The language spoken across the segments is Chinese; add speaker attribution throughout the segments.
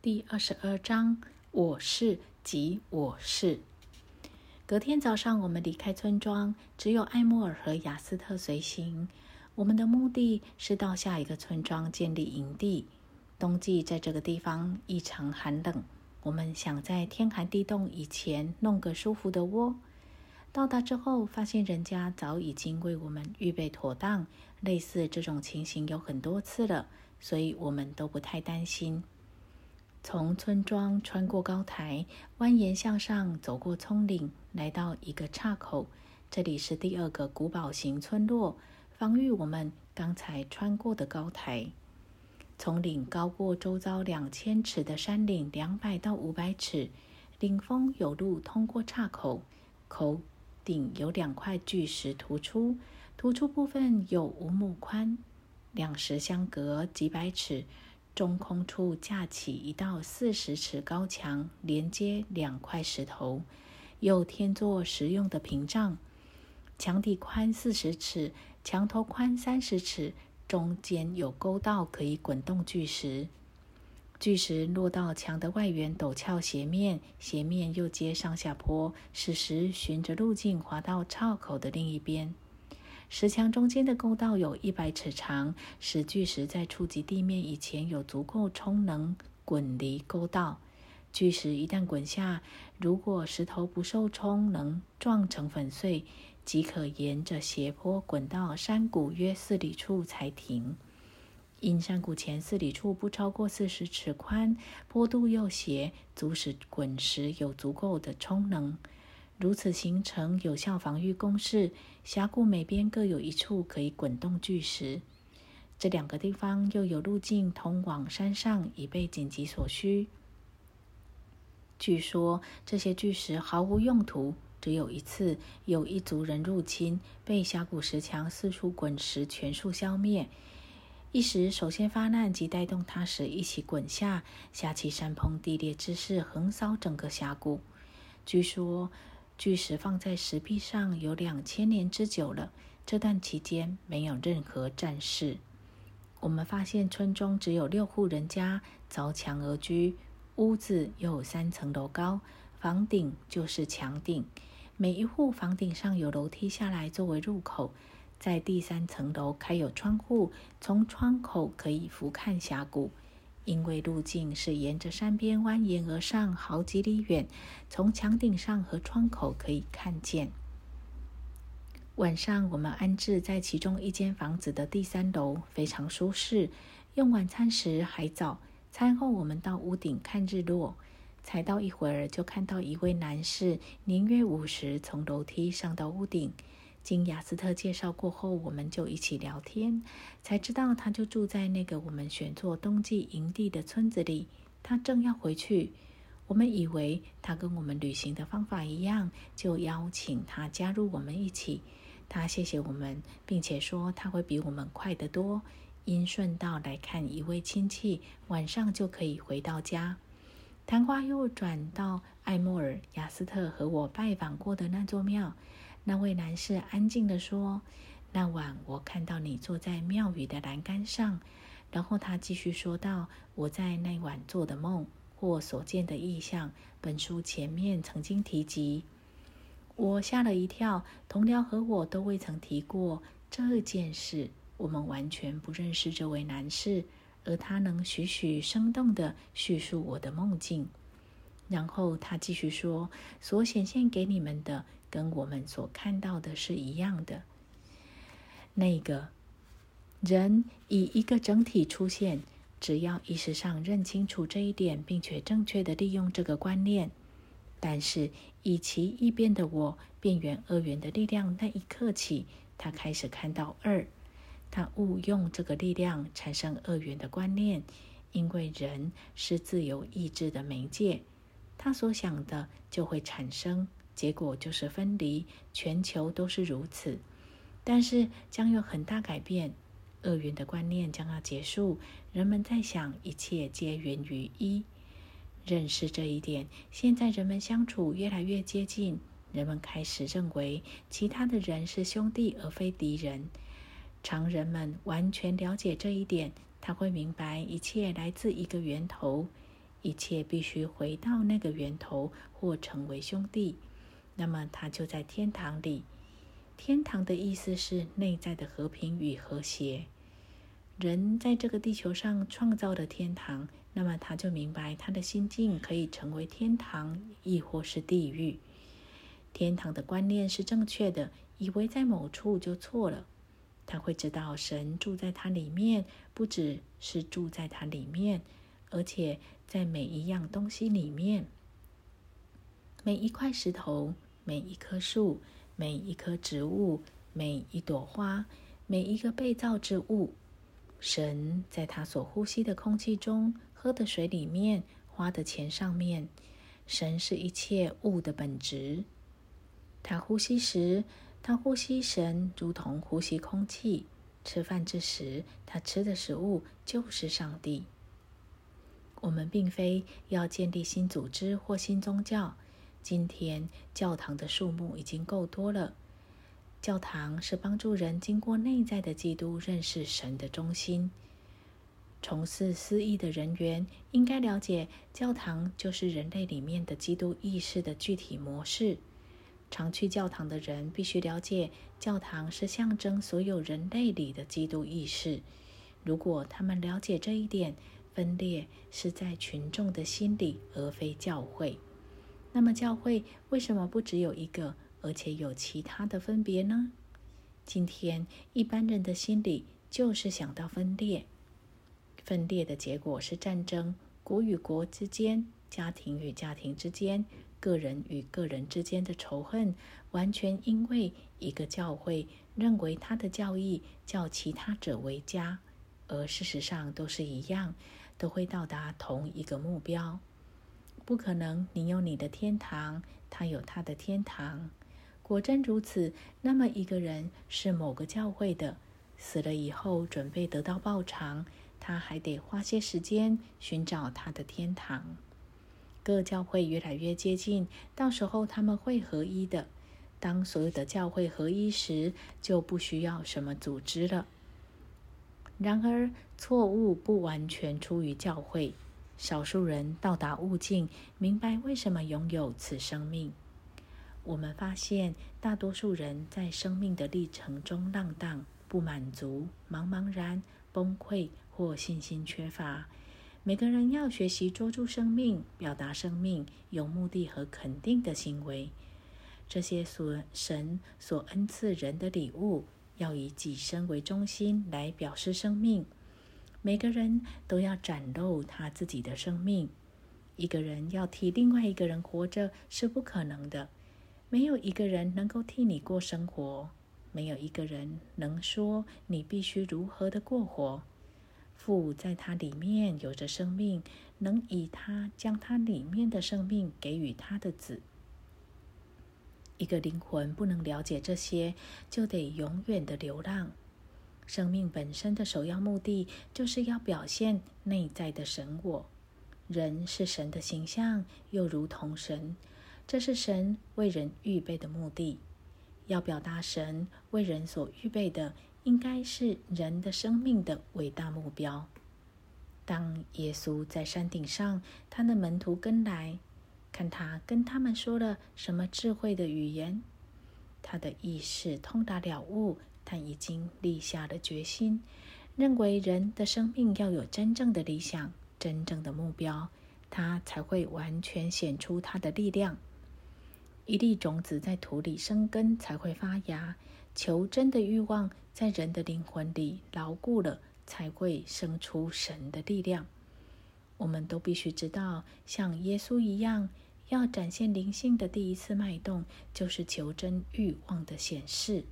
Speaker 1: 第二十二章，我是即我是。隔天早上，我们离开村庄，只有艾莫尔和雅斯特随行。我们的目的是到下一个村庄建立营地。冬季在这个地方异常寒冷，我们想在天寒地冻以前弄个舒服的窝。到达之后，发现人家早已经为我们预备妥当。类似这种情形有很多次了，所以我们都不太担心。从村庄穿过高台，蜿蜒向上，走过葱岭，来到一个岔口。这里是第二个古堡型村落，防御我们刚才穿过的高台。丛岭高过周遭两千尺的山岭两百到五百尺，顶峰有路通过岔口，口顶有两块巨石突出，突出部分有五亩宽，两石相隔几百尺，中空处架起一道四十尺高墙，连接两块石头，又添作实用的屏障。墙底宽四十尺，墙头宽三十尺，中间有沟道可以滚动巨石。巨石落到墙的外缘陡峭斜面，斜面又接上下坡，使石循着路径滑到岔口的另一边。石墙中间的沟道有一百尺长，使巨石在触及地面以前有足够冲能滚离沟道。巨石一旦滚下，如果石头不受冲能撞成粉碎，即可沿着斜坡滚到山谷约四里处才停。因山谷前四里处不超过四十尺宽，坡度又斜，足使滚石有足够的冲能，如此形成有效防御工事。峡谷每边各有一处可以滚动巨石，这两个地方又有路径通往山上，以备紧急所需。据说这些巨石毫无用途，只有一次有一族人入侵，被峡谷石墙四处滚石全数消灭。一时，首先发难及带动它时一起滚下，下起山崩地裂之势，横扫整个峡谷。据说巨石放在石壁上有两千年之久了。这段期间没有任何战事。我们发现村中只有六户人家凿墙而居，屋子有三层楼高，房顶就是墙顶，每一户房顶上有楼梯下来作为入口。在第三层楼开有窗户，从窗口可以俯瞰峡谷。因为路径是沿着山边蜿蜒而上好几里远，从墙顶上和窗口可以看见。晚上我们安置在其中一间房子的第三楼，非常舒适。用晚餐时还早，餐后我们到屋顶看日落。才到一会儿，就看到一位男士，年约五十，从楼梯上到屋顶。经雅斯特介绍过后，我们就一起聊天，才知道他就住在那个我们选做冬季营地的村子里。他正要回去，我们以为他跟我们旅行的方法一样，就邀请他加入我们一起。他谢谢我们，并且说他会比我们快得多，因顺道来看一位亲戚，晚上就可以回到家。谈话又转到艾莫尔、雅斯特和我拜访过的那座庙。那位男士安静地说：“那晚我看到你坐在庙宇的栏杆上。”然后他继续说道：“我在那晚做的梦或所见的意象，本书前面曾经提及。”我吓了一跳。同僚和我都未曾提过这件事。我们完全不认识这位男士，而他能栩栩生动地叙述我的梦境。然后他继续说：“所显现给你们的。”跟我们所看到的是一样的。那个人以一个整体出现，只要意识上认清楚这一点，并且正确的利用这个观念。但是以其异变的我变圆二元的力量那一刻起，他开始看到二。他误用这个力量产生二元的观念，因为人是自由意志的媒介，他所想的就会产生。结果就是分离，全球都是如此。但是将有很大改变，二元的观念将要结束。人们在想，一切皆源于一。认识这一点，现在人们相处越来越接近。人们开始认为，其他的人是兄弟而非敌人。常人们完全了解这一点，他会明白一切来自一个源头。一切必须回到那个源头或成为兄弟，那么他就在天堂里。天堂的意思是内在的和平与和谐。人在这个地球上创造的天堂，那么他就明白他的心境可以成为天堂，亦或是地狱。天堂的观念是正确的，以为在某处就错了。他会知道神住在他里面，不只是住在他里面，而且在每一样东西里面，每一块石头，每一棵树。每一棵植物，每一朵花，每一个被造之物，神在他所呼吸的空气中、喝的水里面、花的钱上面，神是一切物的本质。他呼吸时，他呼吸神如同呼吸空气；吃饭之时，他吃的食物就是上帝。我们并非要建立新组织或新宗教。今天教堂的数目已经够多了。教堂是帮助人经过内在的基督认识神的中心。从事私意的人员应该了解，教堂就是人类里面的基督意识的具体模式。常去教堂的人必须了解，教堂是象征所有人类里的基督意识。如果他们了解这一点，分裂是在群众的心里，而非教会。那么，教会为什么不只有一个，而且有其他的分别呢？今天一般人的心里就是想到分裂，分裂的结果是战争，国与国之间，家庭与家庭之间，个人与个人之间的仇恨，完全因为一个教会认为他的教义叫其他者为家，而事实上都是一样，都会到达同一个目标。不可能，你有你的天堂，他有他的天堂。果真如此，那么一个人是某个教会的，死了以后准备得到报偿，他还得花些时间寻找他的天堂。各教会越来越接近，到时候他们会合一的。当所有的教会合一时，就不需要什么组织了。然而，错误不完全出于教会。少数人到达悟境，明白为什么拥有此生命。我们发现，大多数人在生命的历程中浪荡、不满足、茫茫然、崩溃或信心缺乏。每个人要学习捉住生命，表达生命，有目的和肯定的行为。这些所神所恩赐人的礼物，要以己身为中心来表示生命。每个人都要展露他自己的生命。一个人要替另外一个人活着是不可能的。没有一个人能够替你过生活，没有一个人能说你必须如何的过活。父在他里面有着生命，能以他将他里面的生命给予他的子。一个灵魂不能了解这些，就得永远的流浪。生命本身的首要目的，就是要表现内在的神我。人是神的形象，又如同神，这是神为人预备的目的。要表达神为人所预备的，应该是人的生命的伟大目标。当耶稣在山顶上，他的门徒跟来，看他跟他们说了什么智慧的语言，他的意识通达了悟。他已经立下了决心，认为人的生命要有真正的理想、真正的目标，他才会完全显出他的力量。一粒种子在土里生根，才会发芽。求真的欲望在人的灵魂里牢固了，才会生出神的力量。我们都必须知道，像耶稣一样，要展现灵性的第一次脉动，就是求真欲望的显示。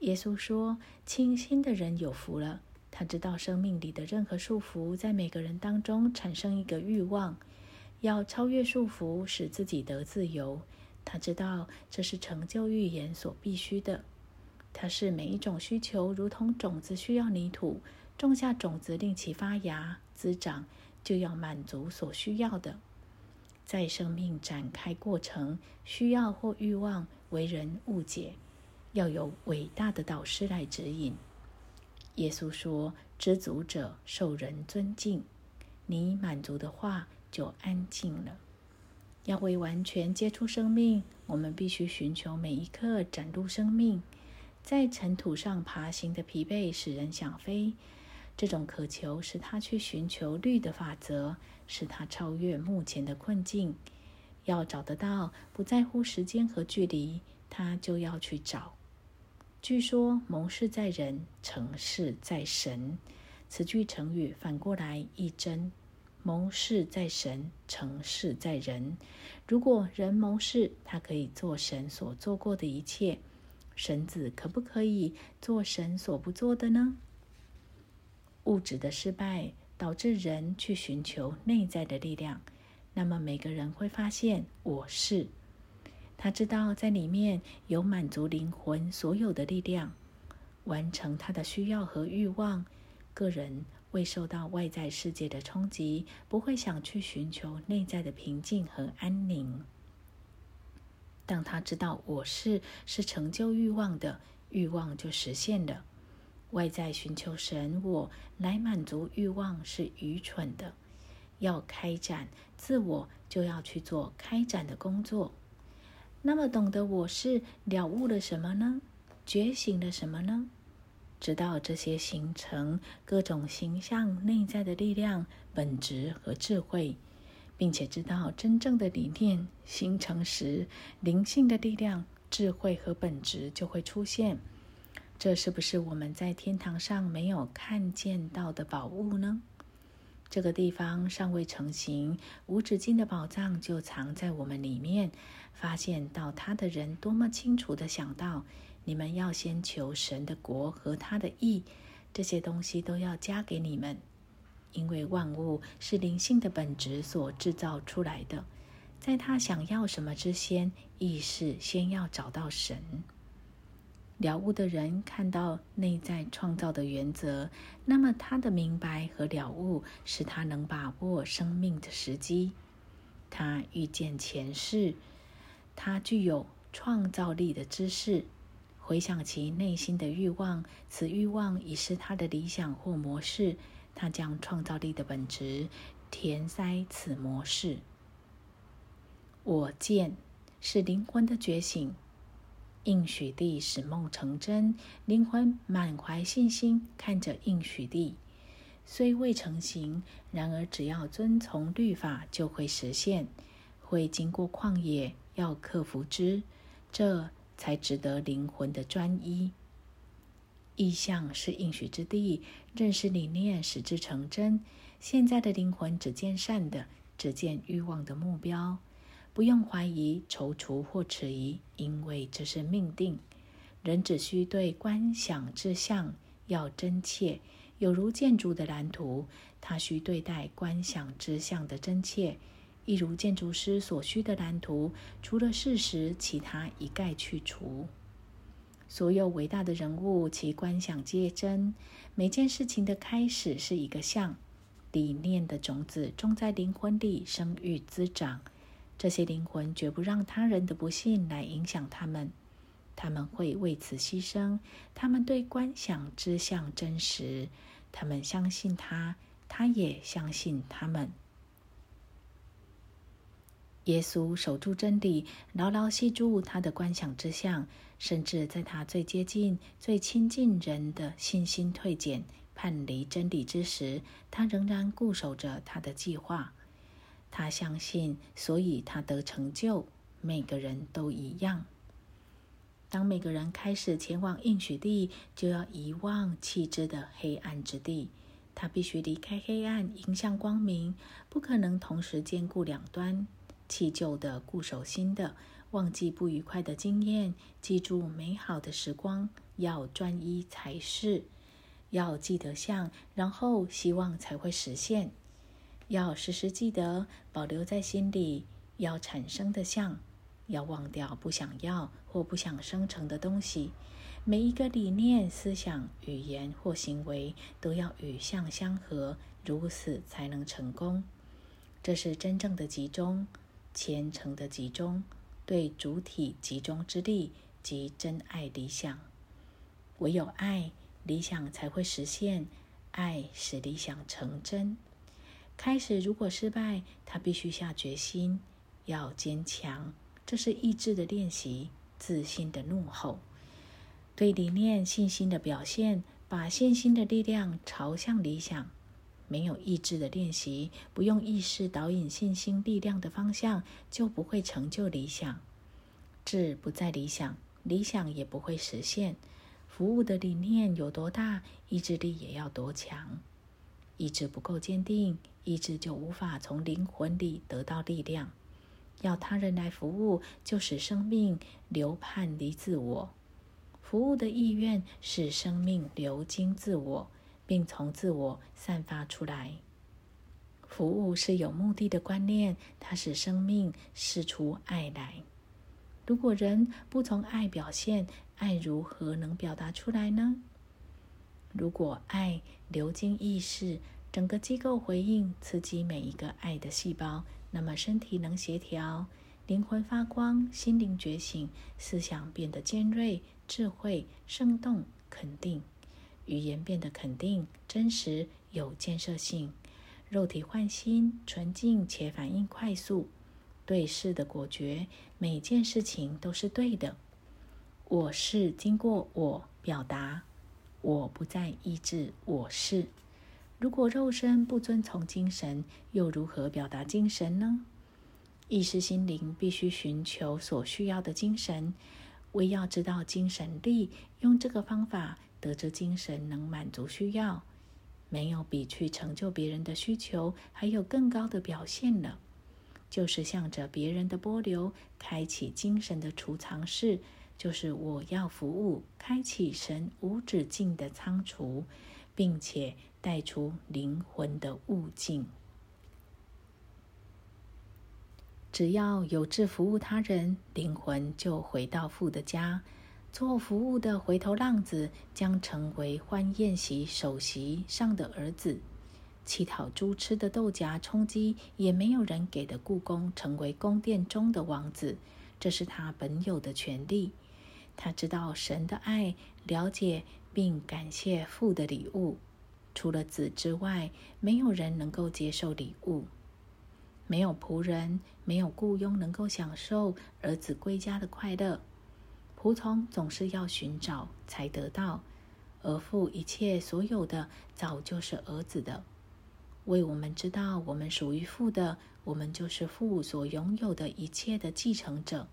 Speaker 1: 耶稣说：“清心的人有福了。他知道生命里的任何束缚，在每个人当中产生一个欲望，要超越束缚，使自己得自由。他知道这是成就预言所必须的。他是每一种需求，如同种子需要泥土，种下种子令其发芽滋长，就要满足所需要的。在生命展开过程，需要或欲望为人误解。”要有伟大的导师来指引。耶稣说：“知足者受人尊敬。”你满足的话就安静了。要为完全接触生命，我们必须寻求每一刻展露生命。在尘土上爬行的疲惫使人想飞，这种渴求使他去寻求律的法则，使他超越目前的困境。要找得到，不在乎时间和距离，他就要去找。据说“谋事在人，成事在神”，此句成语反过来一真：“谋事在神，成事在人。”如果人谋事，他可以做神所做过的一切，神子可不可以做神所不做的呢？物质的失败导致人去寻求内在的力量，那么每个人会发现我是。他知道，在里面有满足灵魂所有的力量，完成他的需要和欲望。个人未受到外在世界的冲击，不会想去寻求内在的平静和安宁。当他知道我是是成就欲望的，欲望就实现了。外在寻求神我来满足欲望是愚蠢的。要开展自我，就要去做开展的工作。那么，懂得我是了悟了什么呢？觉醒了什么呢？知道这些形成各种形象内在的力量、本质和智慧，并且知道真正的理念形成时，灵性的力量、智慧和本质就会出现。这是不是我们在天堂上没有看见到的宝物呢？这个地方尚未成型，无止境的宝藏就藏在我们里面。发现到他的人多么清楚的想到，你们要先求神的国和他的义，这些东西都要加给你们，因为万物是灵性的本质所制造出来的。在他想要什么之先，意识先要找到神。了悟的人看到内在创造的原则，那么他的明白和了悟使他能把握生命的时机。他遇见前世。他具有创造力的知识，回想其内心的欲望，此欲望已是他的理想或模式。他将创造力的本质填塞此模式。我见是灵魂的觉醒，应许地使梦成真。灵魂满怀信心看着应许地，虽未成形，然而只要遵从律法，就会实现。会经过旷野。要克服之，这才值得灵魂的专一。意象是应许之地，认识理念使之成真。现在的灵魂只见善的，只见欲望的目标，不用怀疑、踌躇或迟疑，因为这是命定。人只需对观想之相要真切，有如建筑的蓝图，他需对待观想之相的真切。一如建筑师所需的蓝图，除了事实，其他一概去除。所有伟大的人物，其观想皆真。每件事情的开始是一个像，理念的种子种在灵魂里，生育滋长。这些灵魂绝不让他人的不幸来影响他们，他们会为此牺牲。他们对观想之相真实，他们相信他，他也相信他们。耶稣守住真理，牢牢系住他的观想之相，甚至在他最接近、最亲近人的信心退减、叛离真理之时，他仍然固守着他的计划。他相信，所以他得成就。每个人都一样。当每个人开始前往应许地，就要遗忘弃之的黑暗之地。他必须离开黑暗，迎向光明，不可能同时兼顾两端。弃旧的，固守新的，忘记不愉快的经验，记住美好的时光。要专一才是，要记得像，然后希望才会实现。要时时记得，保留在心里。要产生的像，要忘掉不想要或不想生成的东西。每一个理念、思想、语言或行为都要与相相合，如此才能成功。这是真正的集中。虔诚的集中，对主体集中之力及真爱理想，唯有爱，理想才会实现；爱使理想成真。开始如果失败，他必须下决心，要坚强。这是意志的练习，自信的怒吼，对理念信心的表现，把信心的力量朝向理想。没有意志的练习，不用意识导引信心力量的方向，就不会成就理想。志不在理想，理想也不会实现。服务的理念有多大，意志力也要多强。意志不够坚定，意志就无法从灵魂里得到力量。要他人来服务，就使生命流叛离自我。服务的意愿使生命流经自我，并从自我散发出来。服务是有目的的观念，它使生命释出爱来。如果人不从爱表现，爱如何能表达出来呢？如果爱流经意识，整个机构回应刺激每一个爱的细胞，那么身体能协调，灵魂发光，心灵觉醒，思想变得尖锐、智慧、生动、肯定，语言变得肯定、真实、有建设性，肉体换新、纯净且反应快速。对事的果决，每件事情都是对的。我是经过我表达，我不再抑制我是。如果肉身不遵从精神，又如何表达精神呢？意识心灵必须寻求所需要的精神，为要知道精神力，用这个方法得知精神能满足需要。没有比去成就别人的需求还有更高的表现了。就是向着别人的波流，开启精神的储藏室，就是我要服务，开启神无止境的仓储，并且带出灵魂的悟境。只要有志服务他人，灵魂就回到父的家。做服务的回头浪子，将成为欢宴席首席上的儿子。乞讨猪吃的豆荚充饥，也没有人给的故宫成为宫殿中的王子，这是他本有的权利。他知道神的爱，了解并感谢父的礼物。除了子之外，没有人能够接受礼物。没有仆人，没有雇佣能够享受儿子归家的快乐。仆从总是要寻找才得到，而父一切所有的，早就是儿子的。为我们知道，我们属于父的，我们就是父所拥有的一切的继承者。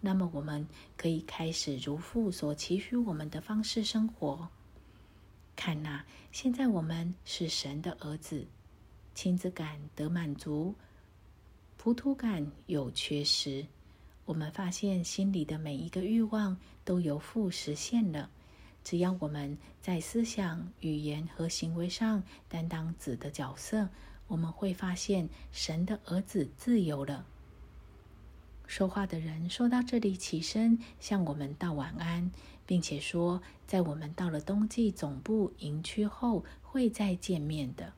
Speaker 1: 那么，我们可以开始如父所期许我们的方式生活。看呐，现在我们是神的儿子，亲子感得满足，普土感有缺失。我们发现心里的每一个欲望都由父实现了。只要我们在思想、语言和行为上担当子的角色，我们会发现神的儿子自由了。说话的人说到这里，起身向我们道晚安，并且说，在我们到了冬季总部营区后会再见面的。